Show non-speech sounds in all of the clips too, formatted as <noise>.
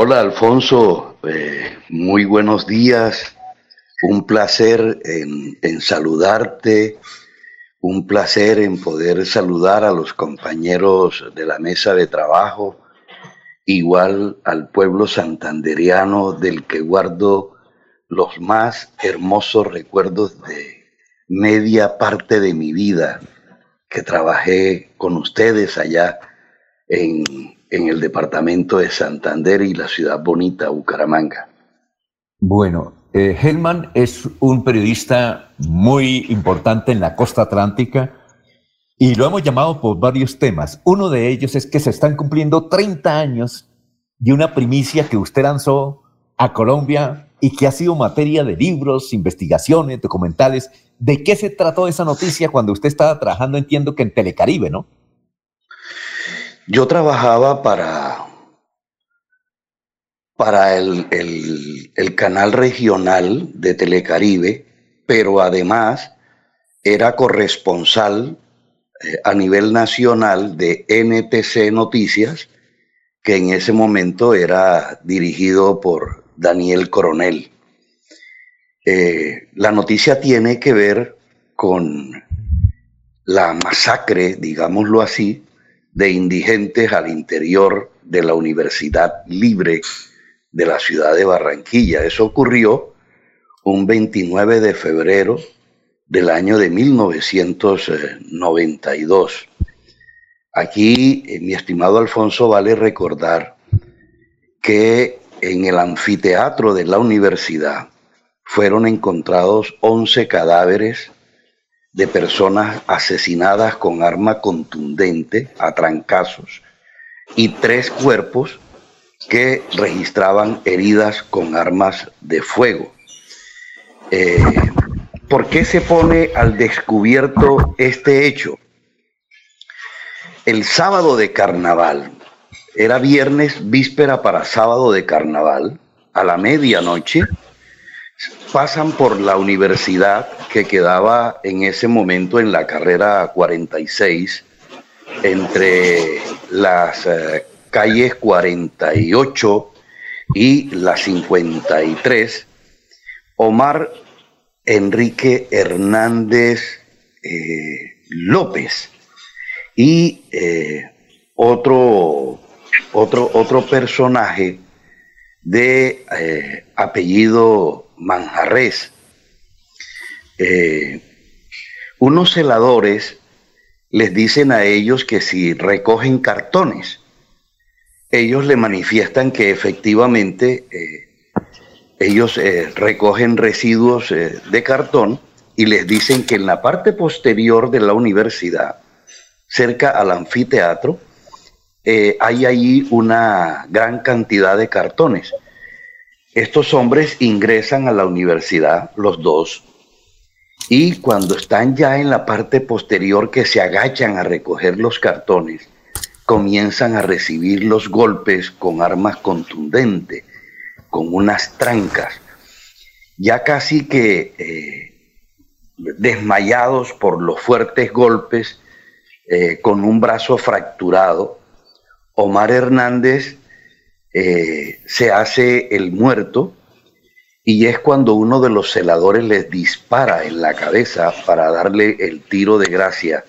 Hola Alfonso, eh, muy buenos días. Un placer en, saludarte, un placer en poder saludar a los compañeros de la mesa de trabajo, igual al pueblo santanderiano del que guardo los más hermosos recuerdos de media parte de mi vida que trabajé con ustedes allá en, en el departamento de Santander y la ciudad bonita, Bucaramanga. Bueno, eh, Helman es un periodista muy importante en la costa atlántica y lo hemos llamado por varios temas. Uno de ellos es que se están cumpliendo 30 años de una primicia que usted lanzó a Colombia y que ha sido materia de libros, investigaciones, documentales. ¿De qué se trató esa noticia cuando usted estaba trabajando, entiendo que en Telecaribe, ¿no? Yo trabajaba para, para el, canal regional de Telecaribe, pero además era corresponsal eh, a nivel nacional de NTC Noticias, que en ese momento era dirigido por Daniel Coronel. Eh, la noticia tiene que ver con la masacre, digámoslo así, de indigentes al interior de la Universidad Libre de la ciudad de Barranquilla. Eso ocurrió un 29 de febrero del año de 1992. Aquí, eh, mi estimado Alfonso, vale recordar que en el anfiteatro de la universidad fueron encontrados 11 cadáveres de personas asesinadas con arma contundente a trancazos y tres cuerpos que registraban heridas con armas de fuego. Eh, ¿Por qué se pone al descubierto este hecho? El sábado de carnaval, era viernes, víspera para sábado de carnaval, a la medianoche, pasan por la universidad que quedaba en ese momento en la carrera 46 entre las eh, calles 48 y la 53, Omar Enrique Hernández eh, López. Y eh, otro, otro, otro personaje de apellido Manjarres. Eh, unos celadores les dicen a ellos que si recogen cartones, ellos le manifiestan que efectivamente eh, ellos eh, recogen residuos de cartón y les dicen que en la parte posterior de la universidad, cerca al anfiteatro, hay allí una gran cantidad de cartones estos hombres ingresan a la universidad, los dos, y cuando están ya en la parte posterior que se agachan a recoger los cartones, comienzan a recibir los golpes con armas contundentes, con unas trancas, ya casi que eh, desmayados por los fuertes golpes, eh, con un brazo fracturado, Omar Hernández eh, se hace el muerto y es cuando uno de los celadores les dispara en la cabeza para darle el tiro de gracia,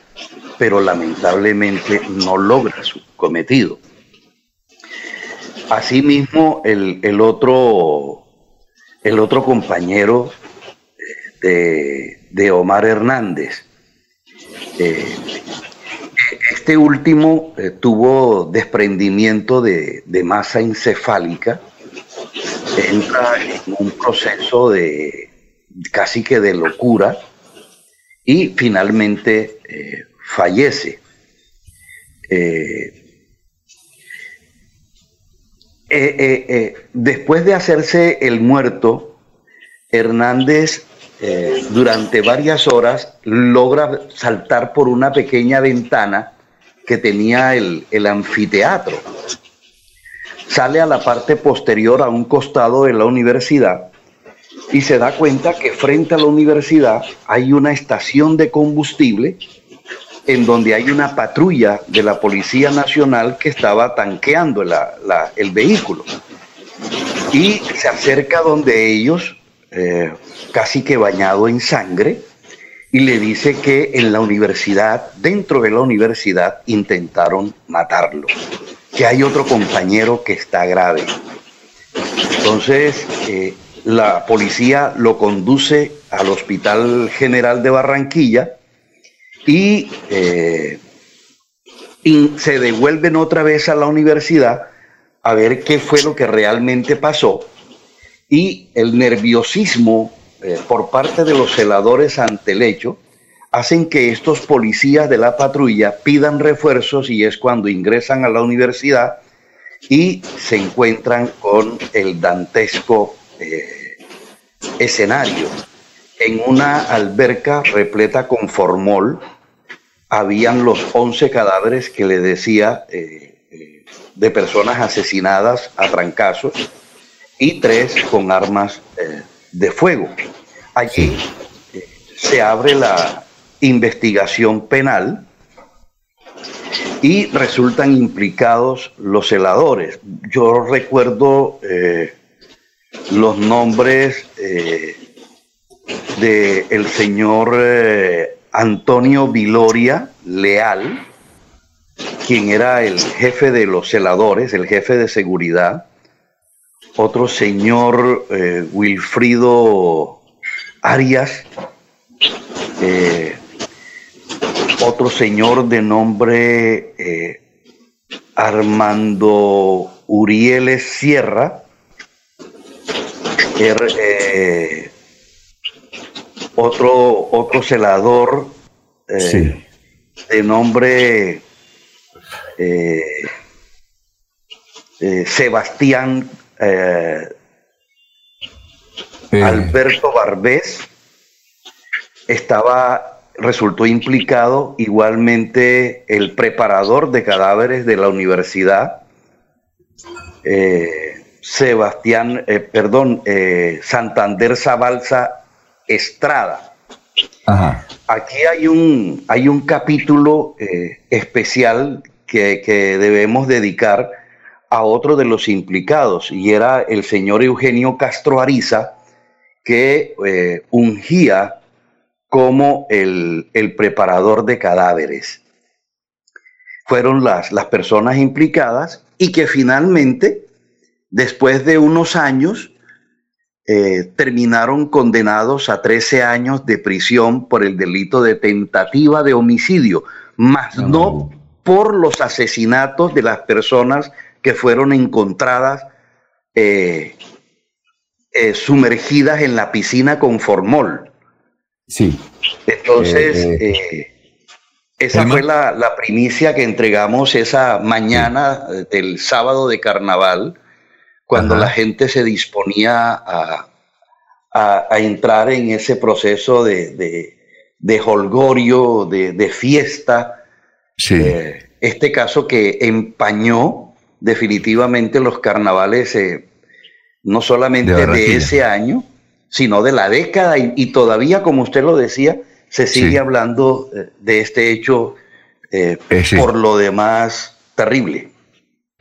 pero lamentablemente no logra su cometido. Asimismo, el, el otro, el otro compañero eh, de, Omar Hernández, eh, este último eh, tuvo desprendimiento de, masa encefálica, entra en un proceso de casi que de locura y finalmente eh, fallece. Eh, después de hacerse el muerto, Hernández durante varias horas logra saltar por una pequeña ventana que tenía el, anfiteatro. Sale a la parte posterior, a un costado de la universidad, y se da cuenta que frente a la universidad hay una estación de combustible en donde hay una patrulla de la Policía Nacional que estaba tanqueando el vehículo. y se acerca donde ellos, eh, casi que bañado en sangre, y le dice que en la universidad, dentro de la universidad, intentaron matarlo, que hay otro compañero que está grave. Entonces, eh, la policía lo conduce al Hospital General de Barranquilla y, eh, y se devuelven otra vez a la universidad a ver qué fue lo que realmente pasó y el nerviosismo eh, por parte de los celadores ante el hecho hacen que estos policías de la patrulla pidan refuerzos y es cuando ingresan a la universidad y se encuentran con el dantesco eh, escenario. En una alberca repleta con formol habían los 11 cadáveres que le decía eh, de personas asesinadas a trancazos y tres con armas de fuego. Allí eh, se abre la investigación penal y resultan implicados los celadores. Yo recuerdo eh, los nombres de el señor Antonio Viloria Leal, quien era el jefe de los celadores, el jefe de seguridad, otro señor eh, Wilfrido Arias, eh, otro señor de nombre eh, Armando Urieles Sierra, er, otro, otro celador de nombre eh, eh, eh, Alberto Barbés estaba, resultó implicado igualmente el preparador de cadáveres de la universidad, Sebastián, perdón, Santander Zabalza Estrada. Aquí hay un, hay un capítulo especial que, debemos dedicar a otro de los implicados, y era el señor Eugenio Castro Ariza, que eh, ungía como el, preparador de cadáveres. Fueron las, las personas implicadas y que finalmente, después de unos años, eh, terminaron condenados a 13 años de prisión por el delito de tentativa de homicidio, más no por los asesinatos de las personas que fueron encontradas eh, eh, sumergidas en la piscina con formol. Sí. Entonces, eh, esa fue la, primicia que entregamos esa mañana del sábado de carnaval, cuando la gente se disponía a, entrar en ese proceso de, de, holgorio, de fiesta eh, este caso que empañó definitivamente los carnavales, eh, no solamente de, ese año, sino de la década, y, todavía, como usted lo decía, se sigue hablando eh, de este hecho por lo demás terrible.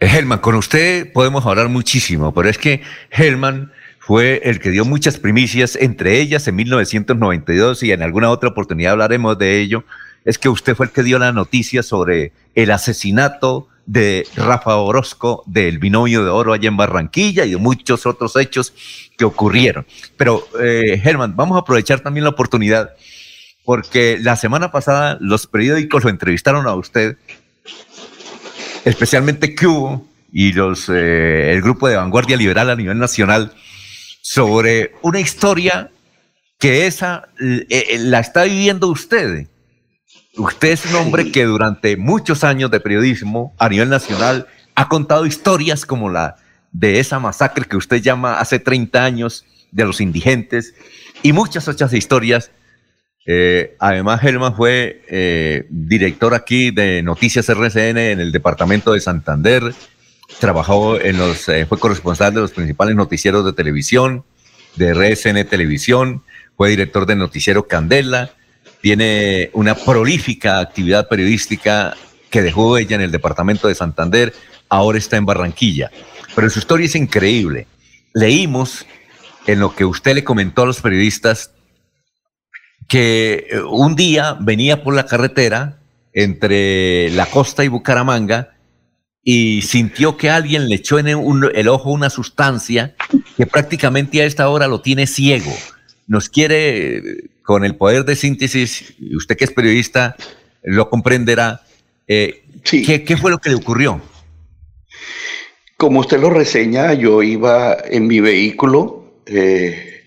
Helman, con usted podemos hablar muchísimo, pero es que Helman fue el que dio muchas primicias, entre ellas en 1992 y en alguna otra oportunidad hablaremos de ello, es que usted fue el que dio la noticia sobre el asesinato de Rafa Orozco, del binomio de oro allá en Barranquilla y de muchos otros hechos que ocurrieron. Pero, eh, Germán, vamos a aprovechar también la oportunidad porque la semana pasada los periódicos lo entrevistaron a usted, especialmente Q y los, eh, el grupo de vanguardia liberal a nivel nacional, sobre una historia que esa eh, la está viviendo usted Usted es un hombre que durante muchos años de periodismo a nivel nacional ha contado historias como la de esa masacre que usted llama hace 30 años de los indigentes y muchas otras historias. Eh, además, Helman fue eh, director aquí de Noticias RCN en el departamento de Santander. Trabajó en los, eh, fue corresponsal de los principales noticieros de televisión, de RCN Televisión, fue director del noticiero Candela tiene una prolífica actividad periodística que dejó ella en el departamento de Santander, ahora está en Barranquilla. Pero su historia es increíble. leímos en lo que usted le comentó a los periodistas que eh, un día venía por la carretera entre la costa y Bucaramanga y sintió que alguien le echó en el ojo una sustancia que prácticamente a esta hora lo tiene ciego. Nos quiere, con el poder de síntesis, usted que es periodista lo comprenderá, eh, ¿qué, fue lo que le ocurrió? Como usted lo reseña, yo iba en mi vehículo eh,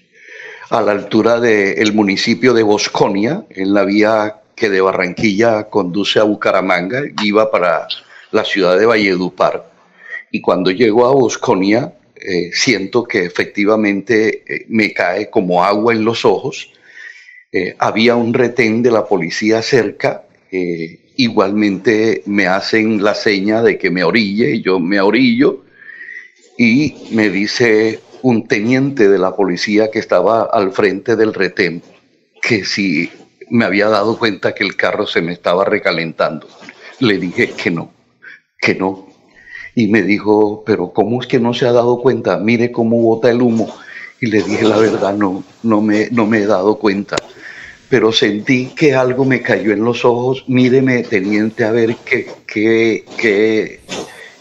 a la altura del municipio de Bosconia, en la vía que de Barranquilla conduce a Bucaramanga, iba para la ciudad de Valledupar. Y cuando llego a Bosconia, eh, siento que efectivamente me cae como agua en los ojos. Eh, había un retén de la policía cerca. igualmente me hacen la seña de que me orille, y yo me orillo. Y me dice un teniente de la policía que estaba al frente del retén que si me había dado cuenta que el carro se me estaba recalentando. Le dije que no que no. Y me dijo, pero ¿cómo es que no se ha dado cuenta? Mire cómo bota el humo. Y le dije la verdad, no, no me, no me he dado cuenta. Pero sentí que algo me cayó en los ojos. Míreme, teniente, a ver qué, qué,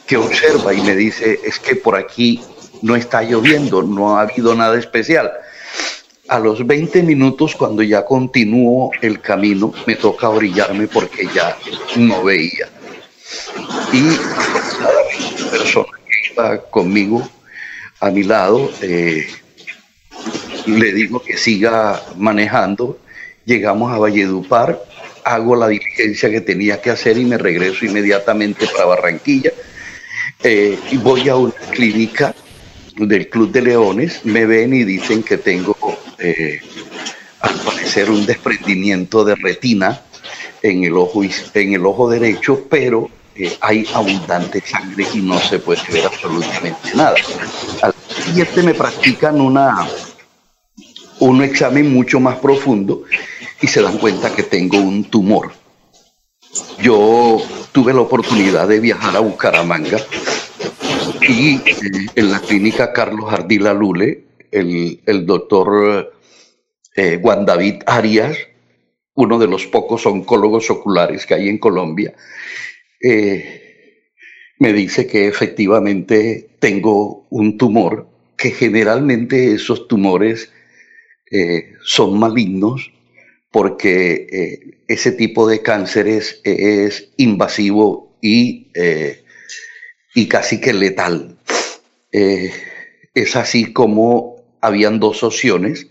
qué, observa. Y me dice, es que por aquí no está lloviendo, no ha habido nada especial. A los 20 minutos, cuando ya continúo el camino, me toca orillarme porque ya no veía y la persona que iba conmigo a mi lado eh, le digo que siga manejando. Llegamos a Valledupar, hago la diligencia que tenía que hacer y me regreso inmediatamente para Barranquilla. Eh, y voy a una clínica del Club de Leones, me ven y dicen que tengo eh, al parecer un desprendimiento de retina en el ojo, en el ojo derecho, pero hay abundante sangre y no se puede ver absolutamente nada. Al siguiente me practican una, un examen mucho más profundo y se dan cuenta que tengo un tumor. Yo tuve la oportunidad de viajar a Bucaramanga y eh, en la clínica Carlos Ardila Lule, el, el doctor eh, Juan David Arias, uno de los pocos oncólogos oculares que hay en Colombia, eh, me dice que efectivamente tengo un tumor, que generalmente esos tumores son malignos porque eh, ese tipo de cánceres es invasivo y, y casi que letal. es así como habían dos opciones.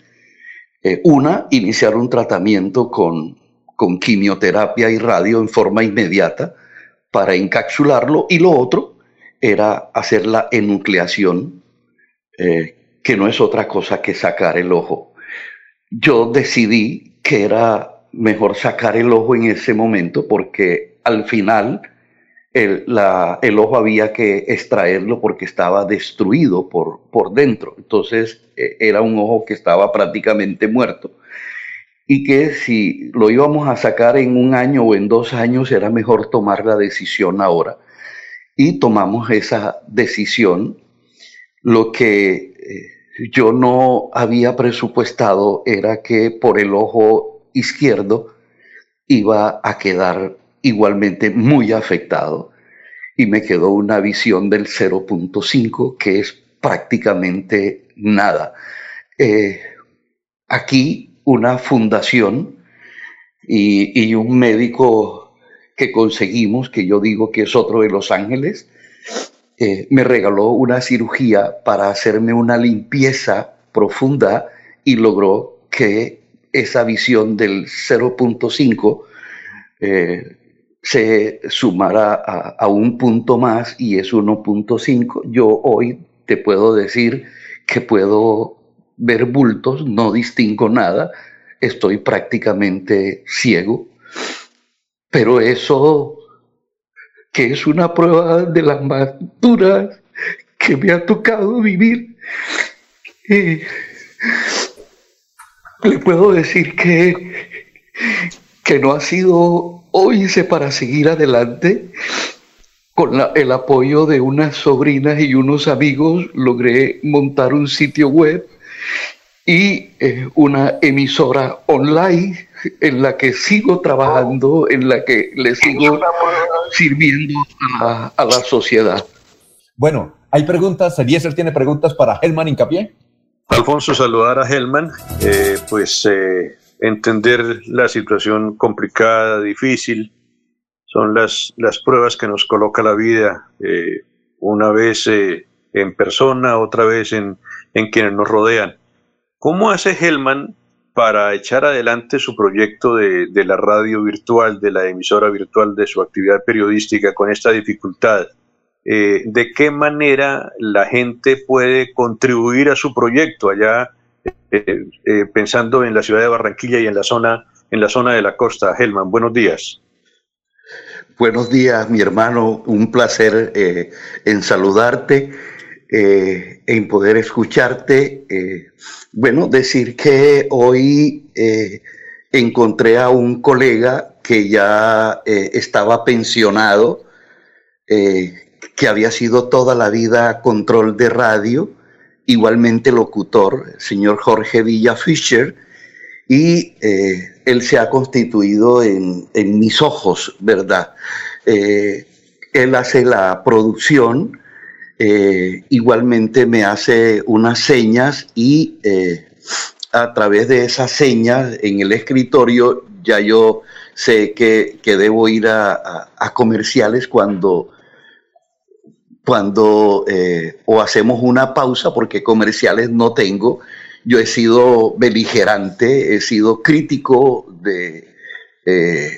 una, iniciar un tratamiento con, con quimioterapia y radio en forma inmediata, para encapsularlo y lo otro era hacer la enucleación, eh, que no es otra cosa que sacar el ojo. Yo decidí que era mejor sacar el ojo en ese momento porque al final el, el ojo había que extraerlo porque estaba destruido por, por dentro. Entonces eh, era un ojo que estaba prácticamente muerto y que si lo íbamos a sacar en un año o en dos años era mejor tomar la decisión ahora. Y tomamos esa decisión. Lo que eh, yo no había presupuestado era que por el ojo izquierdo iba a quedar igualmente muy afectado y me quedó una visión del 0.5 que es prácticamente nada. Eh, aquí una fundación y, un médico que conseguimos, que yo digo que es otro de Los Ángeles, eh, me regaló una cirugía para hacerme una limpieza profunda y logró que esa visión del 0.5 eh, se sumara a, a, un punto más y es 1.5. Yo hoy te puedo decir que puedo ver bultos, no distingo nada, estoy prácticamente ciego, pero eso que es una prueba de las más duras que me ha tocado vivir. le puedo decir que, que no ha sido hoy para seguir adelante con el apoyo de unas sobrinas y unos amigos, logré montar un sitio web y una emisora online en la que sigo trabajando, en la que le sigo sirviendo a, la sociedad. Bueno, hay preguntas. Eliezer tiene preguntas para Helman Incapié. Alfonso, saludar a Helman. Eh, pues eh, entender la situación complicada, difícil, son las, las pruebas que nos coloca la vida, eh, una vez en persona, otra vez en, en quienes nos rodean. ¿Cómo hace Helman para echar adelante su proyecto de, la radio virtual, de la emisora virtual, de su actividad periodística con esta dificultad? Eh, ¿De qué manera la gente puede contribuir a su proyecto allá, eh, eh, pensando en la ciudad de Barranquilla y en la zona, en la zona de la costa? Helman, buenos días. Buenos días, mi hermano. Un placer en saludarte eh, en poder escucharte. Eh, bueno, decir que hoy eh, encontré a un colega que ya estaba pensionado, que había sido toda la vida control de radio, igualmente locutor, el señor Jorge Villa Fischer, y él se ha constituido en, en mis ojos, ¿verdad? él hace la producción, eh, igualmente me hace unas señas y eh, a través de esas señas en el escritorio ya yo sé que, debo ir a, comerciales cuando, cuando eh, o hacemos una pausa porque comerciales no tengo. Yo he sido beligerante, he sido crítico de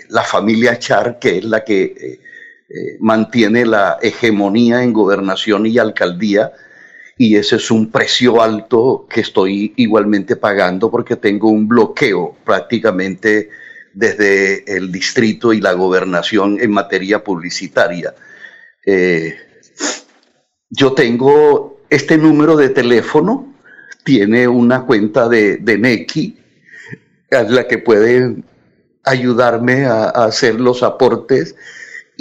la familia Char, que es la que eh, mantiene la hegemonía en gobernación y alcaldía y ese es un precio alto que estoy igualmente pagando porque tengo un bloqueo prácticamente desde el distrito y la gobernación en materia publicitaria. Eh, yo tengo este número de teléfono, tiene una cuenta de, de Neki, a la que puede ayudarme a hacer los aportes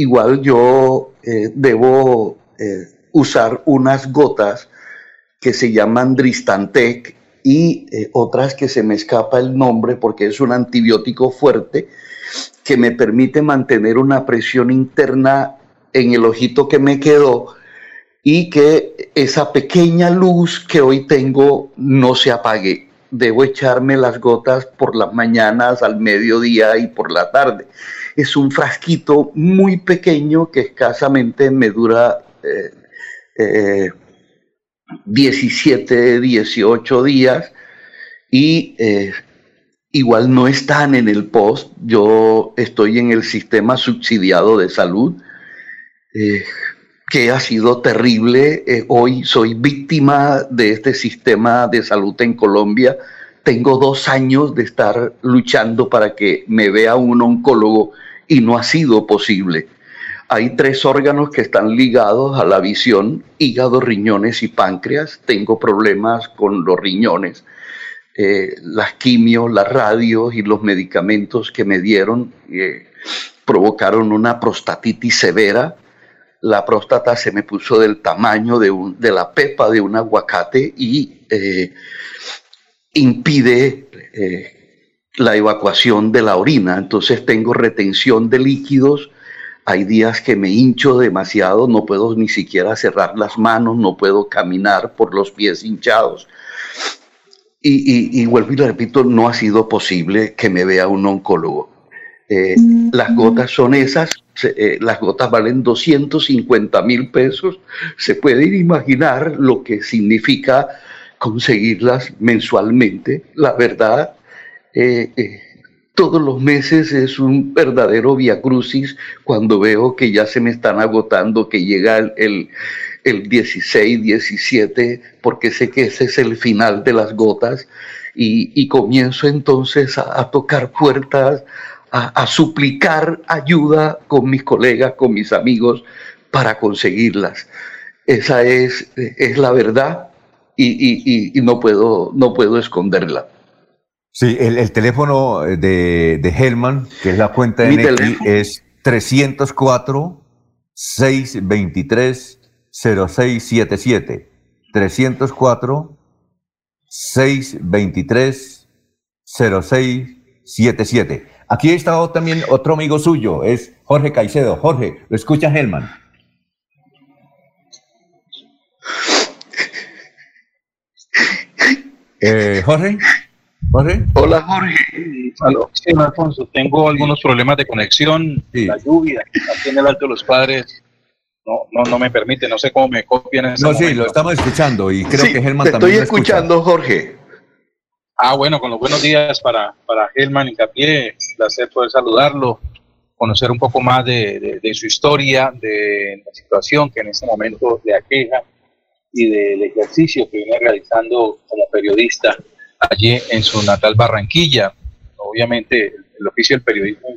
igual yo eh, debo eh, usar unas gotas que se llaman Dristantec y eh, otras que se me escapa el nombre porque es un antibiótico fuerte que me permite mantener una presión interna en el ojito que me quedó y que esa pequeña luz que hoy tengo no se apague. Debo echarme las gotas por las mañanas, al mediodía y por la tarde es un frasquito muy pequeño que escasamente me dura 17, eh, 18 eh, días y eh, igual no están en el post. Yo estoy en el sistema subsidiado de salud, que ha sido terrible. hoy soy víctima de este sistema de salud en Colombia. Tengo dos años de estar luchando para que me vea un oncólogo y no ha sido posible. Hay tres órganos que están ligados a la visión, hígado, riñones y páncreas. Tengo problemas con los riñones. Eh, las quimios, las radios y los medicamentos que me dieron eh, provocaron una prostatitis severa. La próstata se me puso del tamaño de, la pepa de un aguacate y eh, impide la evacuación de la orina, entonces tengo retención de líquidos, hay días que me hincho demasiado, no puedo ni siquiera cerrar las manos, no puedo caminar por los pies hinchados. Y, vuelvo y lo repito, no ha sido posible que me vea un oncólogo. Eh, las gotas son esas, eh, las gotas valen 250 mil pesos. Se pueden imaginar lo que significa conseguirlas mensualmente. La verdad, eh, eh, todos los meses es un verdadero viacrucis cuando veo que ya se me están agotando, que llega el, el, 16, 17, porque sé que ese es el final de las gotas y, comienzo entonces a, tocar puertas, a, suplicar ayuda con mis colegas, con mis amigos para conseguirlas. Esa es, es la verdad y, y no, puedo, no puedo esconderla. Sí, el, teléfono de, de, Hellman, que es la cuenta de Neki, es 304 623-0677. 304-623-0677. Aquí está también otro amigo suyo, es Jorge Caicedo. Jorge, lo escucha Helman. Eh, Jorge. Jorge. Hola Jorge. Sí, Alfonso, tengo algunos problemas de conexión. La lluvia aquí en el Alto de los Padres no, no, no me permite, no sé cómo me copian en ese No, sí, lo estamos escuchando y creo que Helman te también. Estoy escuchando, Jorge. Ah, bueno, con los buenos días para, para Helman Incapié, placer poder saludarlo, conocer un poco más de, de, su historia, de la situación que en este momento le aqueja y del ejercicio que viene realizando como periodista allí en su natal Barranquilla. Obviamente, el oficio del periodismo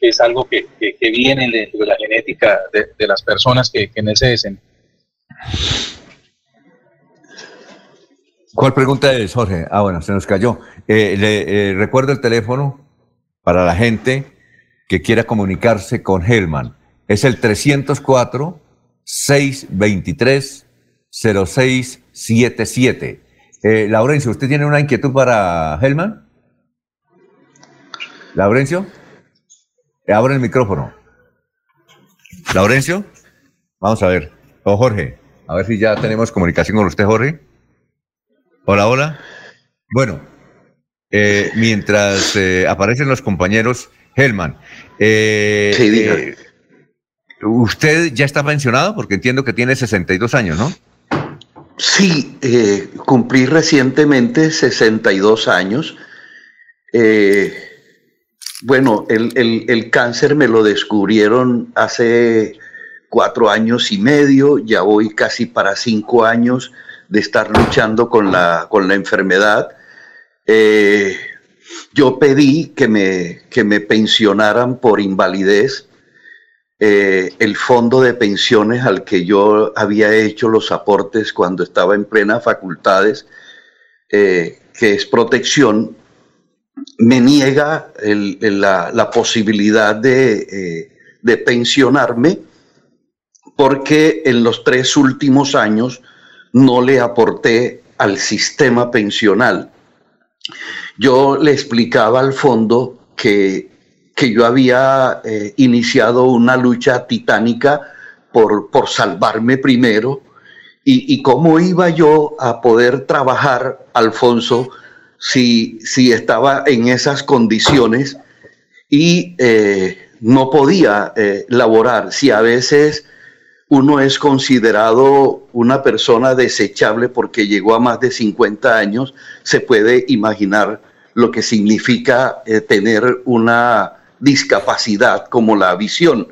es, algo que, que, viene de la genética de, las personas que, que en ¿Cuál pregunta es, Jorge? Ah, bueno, se nos cayó. Eh, le eh, recuerdo el teléfono para la gente que quiera comunicarse con Helman. Es el 304 623 0677. Eh, Laurencio, ¿usted tiene una inquietud para Helman? Laurencio, abre el micrófono. Laurencio, vamos a ver. O Jorge, a ver si ya tenemos comunicación con usted, Jorge. Hola, hola. Bueno, eh, mientras eh, aparecen los compañeros, Helman, eh, usted ya está pensionado porque entiendo que tiene 62 años, ¿no? Sí, eh, cumplí recientemente 62 años. Eh, bueno, el, cáncer me lo descubrieron hace cuatro años y medio, ya voy casi para cinco años de estar luchando con la, con la enfermedad. Eh, yo pedí que me, que me pensionaran por invalidez eh, el fondo de pensiones al que yo había hecho los aportes cuando estaba en plena facultades, eh, que es protección, me niega la, posibilidad eh, de, pensionarme porque en los tres últimos años no le aporté al sistema pensional. Yo le explicaba al fondo que que yo había eh, iniciado una lucha titánica por, por salvarme primero y, cómo iba yo a poder trabajar, Alfonso, si, si estaba en esas condiciones y eh, no podía eh, laborar, si a veces uno es considerado una persona desechable porque llegó a más de 50 años, se puede imaginar lo que significa tener una discapacidad como la visión.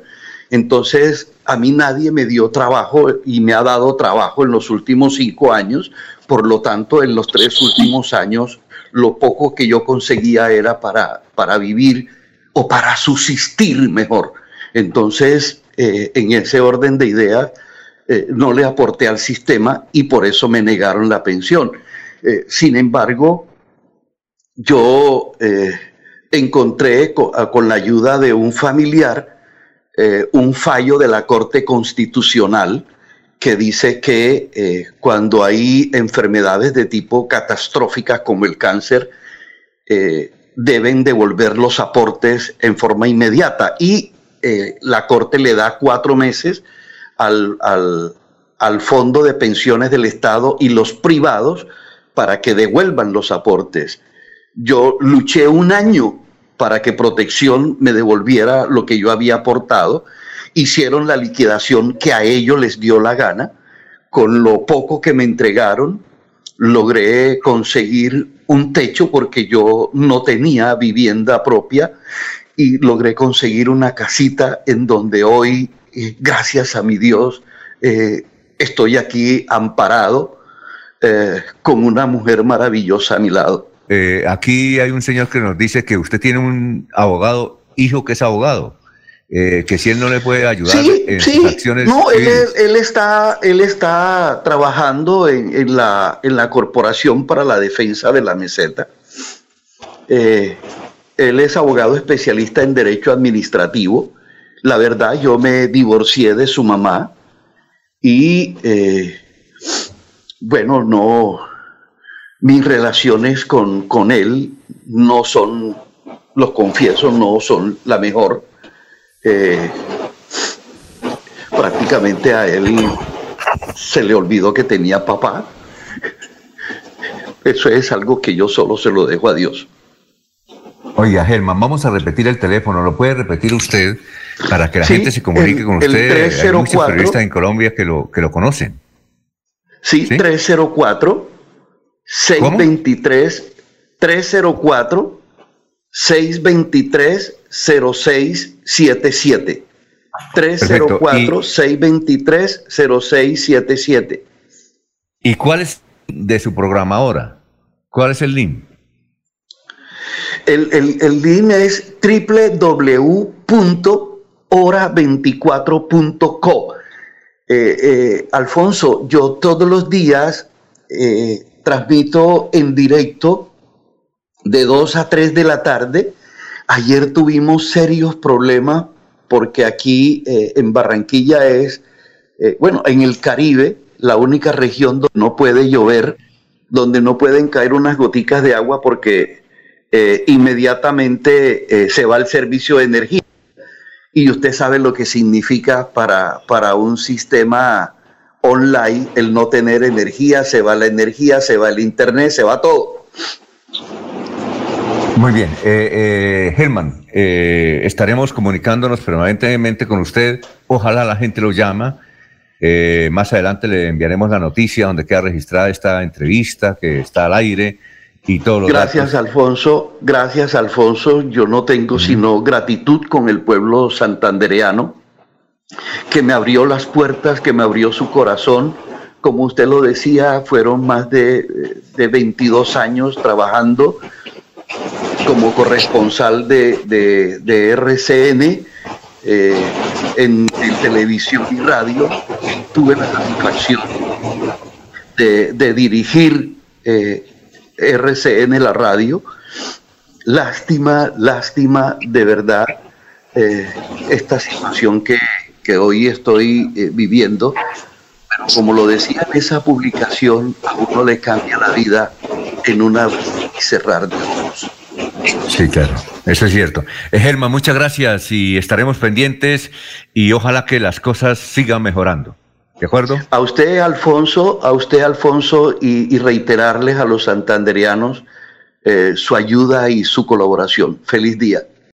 Entonces, a mí nadie me dio trabajo y me ha dado trabajo en los últimos cinco años. Por lo tanto, en los tres últimos años, lo poco que yo conseguía era para, para vivir o para subsistir mejor. Entonces, eh, en ese orden de ideas, eh, no le aporté al sistema y por eso me negaron la pensión. Eh, sin embargo, yo encontré ah, con, la ayuda de un familiar eh, un fallo de la Corte Constitucional que dice que eh, cuando hay enfermedades de tipo catastróficas como el cáncer, eh, deben devolver los aportes en forma inmediata. Y la Corte le da cuatro meses al, al Fondo de Pensiones del Estado y los privados para que devuelvan los aportes. Yo luché un año para que protección me devolviera lo que yo había aportado. Hicieron la liquidación que a ellos les dio la gana. Con lo poco que me entregaron, logré conseguir un techo porque yo no tenía vivienda propia y logré conseguir una casita en donde hoy, eh, gracias a mi Dios, eh, estoy aquí amparado eh, con una mujer maravillosa a mi lado. Eh, aquí hay un señor que nos dice que usted tiene un abogado, hijo que es abogado, eh, que si él no le puede ayudar en acciones. No, él, está, él está trabajando en, la, en la Corporación para la Defensa de la Meseta. Eh, él es abogado especialista en Derecho Administrativo la verdad, yo me divorcié de su mamá y, bueno, no, mis relaciones con, con él no son, los confieso, no son la mejor. Eh, prácticamente a él se le olvidó que tenía papá. <laughs> Eso es algo que yo solo se lo dejo a Dios. Oiga, Germán, vamos a repetir el teléfono. ¿Lo puede repetir usted para que la gente se comunique con usted? Hay muchos periodistas en Colombia que lo, que lo conocen. Sí, 304 623 304 623 0677. 304-623-0677. ¿Y cuál es de su programa ahora? ¿Cuál es el link? El, el, link es www.hora24.co. Eh, eh, Alfonso, yo todos los días eh, transmito en directo de 2 a 3 de la tarde. Ayer tuvimos serios problemas porque aquí eh, en Barranquilla es, eh, bueno, en el Caribe, la única región donde no puede llover, donde no pueden caer unas goticas de agua porque eh, inmediatamente se va el servicio de energía. Y usted sabe lo que significa para, para un sistema online el no tener energía, se va la energía, se va el internet, se va todo. Muy bien. Eh, eh, Germán, eh, estaremos comunicándonos permanentemente con usted. Ojalá la gente lo llama. Eh, más adelante le enviaremos la noticia donde queda registrada esta entrevista que está al aire y todo lo Gracias, Alfonso. Gracias, Alfonso. Yo no tengo sino gratitud con el pueblo santandereano que me abrió las puertas, que me abrió su corazón. Como usted lo decía, fueron más de, de 22 años trabajando como corresponsal de, RCN eh, en, televisión y radio. Tuve la satisfacción de, dirigir eh, RCN, la radio. Lástima, lástima de verdad eh, esta situación que, hoy estoy viviendo. Pero como lo decía en esa publicación, a uno le cambia la vida en una y cerrar de ojos. Sí, claro, eso es cierto. Eh, Germán, muchas gracias y estaremos pendientes y ojalá que las cosas sigan mejorando. ¿De acuerdo? A usted, Alfonso, a usted, Alfonso, y, reiterarles a los santanderianos eh, su ayuda y su colaboración. Feliz día.